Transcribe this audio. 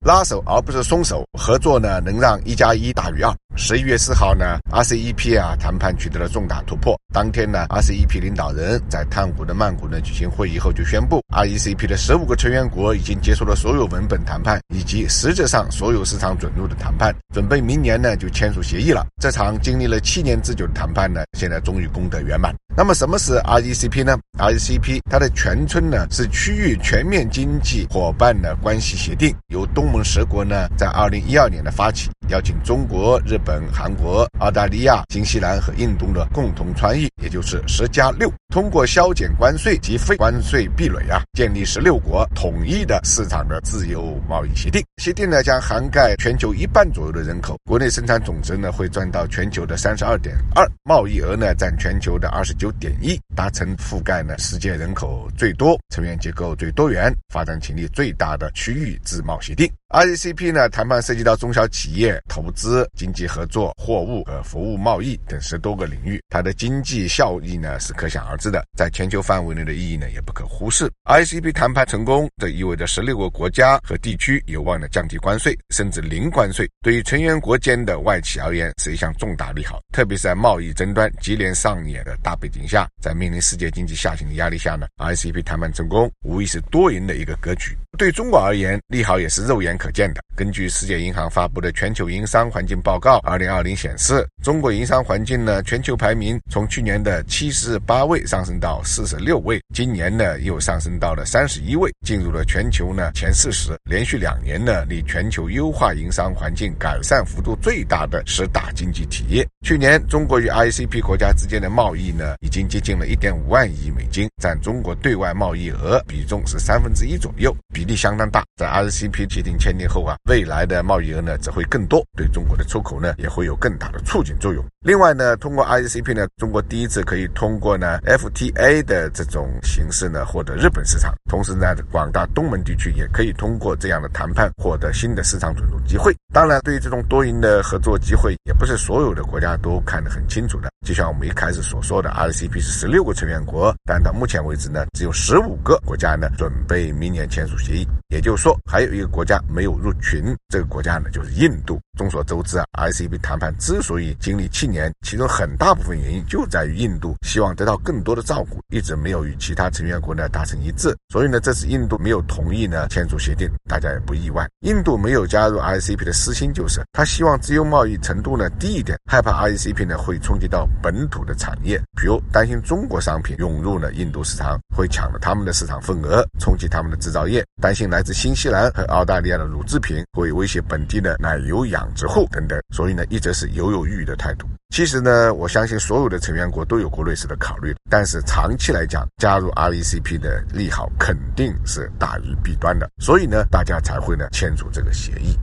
拉手而不是松手，合作呢能让一加一大于二。十一月四号呢，RCEP 啊谈判取得了重大突破。当天呢，RCEP 领导人在探谷的曼谷呢举行会议后就宣布，RCEP 的十五个成员国已经结束了所有文本谈判以及实质上所有市场准入的谈判，准备明年呢就签署协议了。这场经历了七年之久的谈判呢，现在终于功德圆满。那么什么是 RCEP 呢？RCEP 它的全称呢是区域全面经济伙伴的关系协定，由东盟十国呢在二零一二年的发起。邀请中国、日本、韩国、澳大利亚、新西兰和印度的共同参与，也就是十加六，通过削减关税及非关税壁垒啊，建立十六国统一的市场的自由贸易协定。协定呢将涵盖全球一半左右的人口，国内生产总值呢会占到全球的三十二点二，贸易额呢占全球的二十九点一，达成覆盖呢世界人口最多、成员结构最多元、发展潜力最大的区域自贸协定。RCEP 呢谈判涉及到中小企业。投资、经济合作、货物和服务贸易等十多个领域，它的经济效益呢是可想而知的，在全球范围内的意义呢也不可忽视。I C P 谈判成功，这意味着十六个国家和地区有望呢降低关税，甚至零关税。对于成员国间的外企而言，是一项重大利好。特别是在贸易争端接连上演的大背景下，在面临世界经济下行的压力下呢，I C P 谈判成功无疑是多赢的一个格局。对中国而言，利好也是肉眼可见的。根据世界银行发布的全球营商环境报告二零二零显示，中国营商环境呢全球排名从去年的七十八位上升到四十六位，今年呢又上升到了三十一位，进入了全球呢前四十，连续两年呢离全球优化营商环境改善幅度最大的十大经济体。去年，中国与 RCEP 国家之间的贸易呢已经接近了一点五万亿美金，占中国对外贸易额比重是三分之一左右，比例相当大。在 RCEP 协定签订后啊。未来的贸易额呢只会更多，对中国的出口呢也会有更大的促进作用。另外呢，通过 RCEP 呢，中国第一次可以通过呢 FTA 的这种形式呢获得日本市场，同时呢，广大东盟地区也可以通过这样的谈判获得新的市场准入机会。当然，对于这种多赢的合作机会，也不是所有的国家都看得很清楚的。就像我们一开始所说的，RCP 是十六个成员国，但到目前为止呢，只有十五个国家呢准备明年签署协议，也就是说，还有一个国家没有入群。这个国家呢，就是印度。众所周知啊，RCP 谈判之所以经历七年，其中很大部分原因就在于印度希望得到更多的照顾，一直没有与其他成员国呢达成一致。所以呢，这次印度没有同意呢签署协定，大家也不意外。印度没有加入 RCP 的私心就是，他希望自由贸易程度呢低一点，害怕 R E C P 呢会冲击到本土的产业，比如担心中国商品涌入了印度市场会抢了他们的市场份额，冲击他们的制造业，担心来自新西兰和澳大利亚的乳制品会威胁本地的奶油养殖户等等，所以呢，一直是犹犹豫豫的态度。其实呢，我相信所有的成员国都有过类似的考虑，但是长期来讲，加入 R E C P 的利好肯定是大于弊端的，所以呢，大家才会呢签署这个协议。